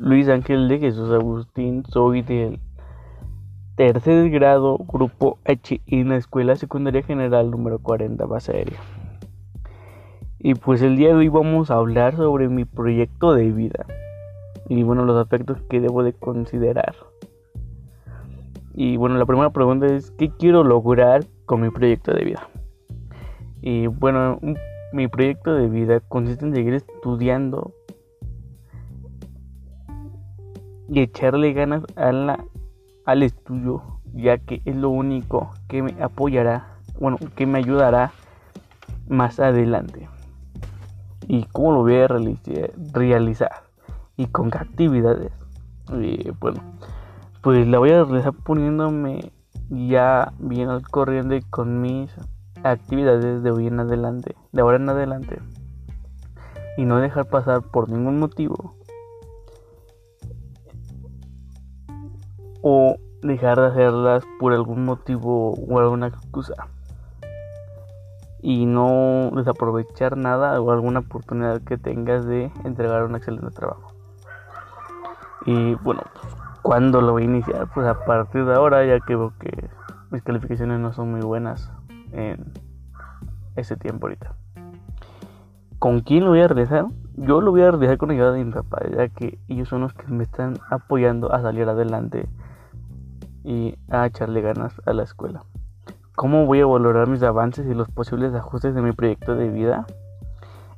Luis Ángel de Jesús Agustín, soy del tercer grado, grupo H en la Escuela Secundaria General número 40, base aérea. Y pues el día de hoy vamos a hablar sobre mi proyecto de vida y bueno, los aspectos que debo de considerar. Y bueno, la primera pregunta es, ¿qué quiero lograr con mi proyecto de vida? Y bueno, mi proyecto de vida consiste en seguir estudiando y echarle ganas al estudio, ya que es lo único que me apoyará, bueno, que me ayudará más adelante. Y cómo lo voy a realizar y con qué actividades. Y bueno, pues la voy a realizar poniéndome ya bien al corriente con mis actividades de hoy en adelante, de ahora en adelante. Y no dejar pasar por ningún motivo o dejar de hacerlas por algún motivo o alguna excusa y no desaprovechar nada o alguna oportunidad que tengas de entregar un excelente trabajo. Y bueno, pues, ¿cuándo lo voy a iniciar? Pues a partir de ahora, ya que veo que mis calificaciones no son muy buenas en ese tiempo ahorita. ¿Con quién lo voy a realizar? Yo lo voy a realizar con la ayuda de mi papá, ya que ellos son los que me están apoyando a salir adelante y a echarle ganas a la escuela. ¿Cómo voy a valorar mis avances y los posibles ajustes de mi proyecto de vida?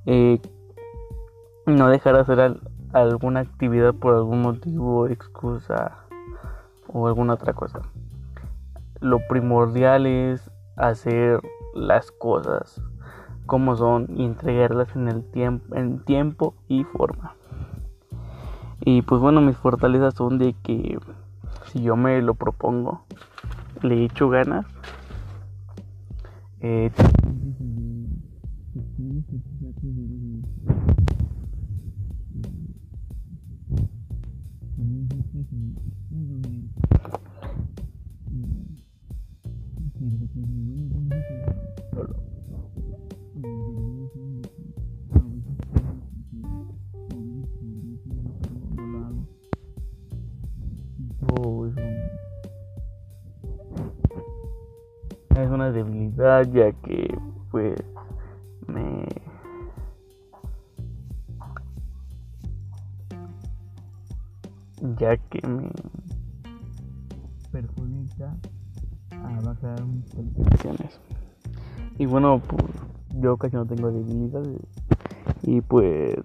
Eh, no dejar de hacer alguna actividad por algún motivo, excusa o alguna otra cosa. Lo primordial es hacer las cosas como son y entregarlas en el tiempo, en tiempo y forma. Y pues bueno, mis fortalezas son de que si yo me lo propongo, le echo ganas. Eh, una debilidad ya que pues me ya que me perjudica a bajar mis calificaciones. Y bueno pues yo casi no tengo debilidades. Y pues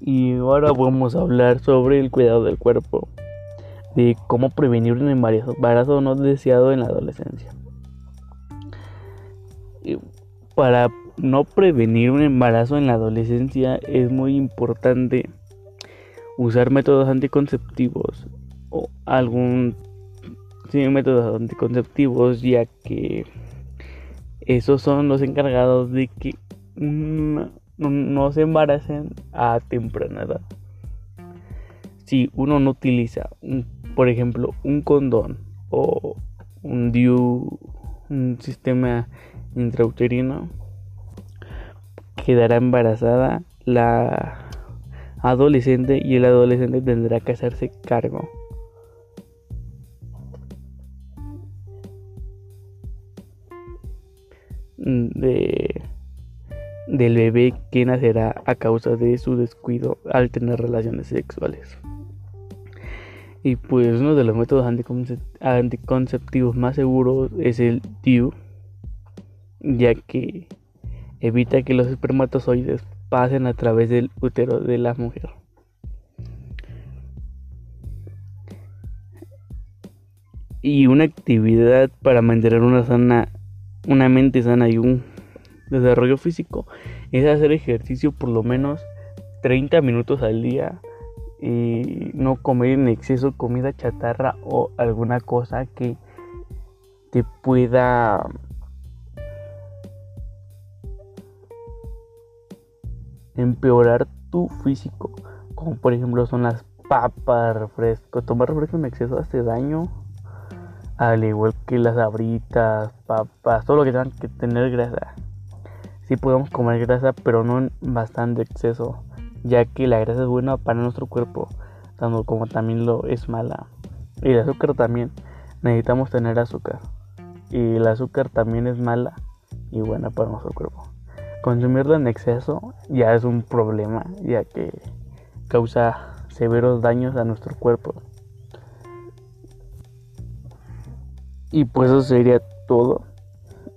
y ahora vamos a hablar sobre el cuidado del cuerpo de cómo prevenir un embarazo, no deseado en la adolescencia. Para no prevenir un embarazo en la adolescencia es muy importante usar métodos anticonceptivos o algún sí, métodos anticonceptivos ya que esos son los encargados de que no se embaracen a temprana edad. Si uno no utiliza un por ejemplo, un condón o un DIU, un sistema intrauterino, quedará embarazada la adolescente y el adolescente tendrá que hacerse cargo. De, del bebé que nacerá a causa de su descuido al tener relaciones sexuales. Y pues uno de los métodos anticonceptivos más seguros es el DIU, ya que evita que los espermatozoides pasen a través del útero de la mujer. Y una actividad para mantener una sana, una mente sana y un desarrollo físico es hacer ejercicio por lo menos 30 minutos al día y no comer en exceso comida chatarra o alguna cosa que te pueda empeorar tu físico. Como por ejemplo son las papas refresco. Tomar refresco en exceso hace daño al igual que las abritas papas todo lo que tengan que tener grasa. Sí podemos comer grasa, pero no en bastante exceso, ya que la grasa es buena para nuestro cuerpo, tanto como también lo es mala. Y el azúcar también, necesitamos tener azúcar. Y el azúcar también es mala y buena para nuestro cuerpo. Consumirla en exceso ya es un problema, ya que causa severos daños a nuestro cuerpo. Y pues eso sería todo.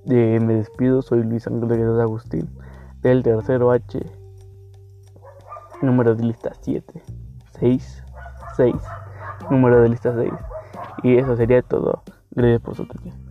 me despido, soy Luis Ángel Agustín, del tercero H, número de lista 7, 6, 6, número de lista 6. Y eso sería todo. Gracias por su atención.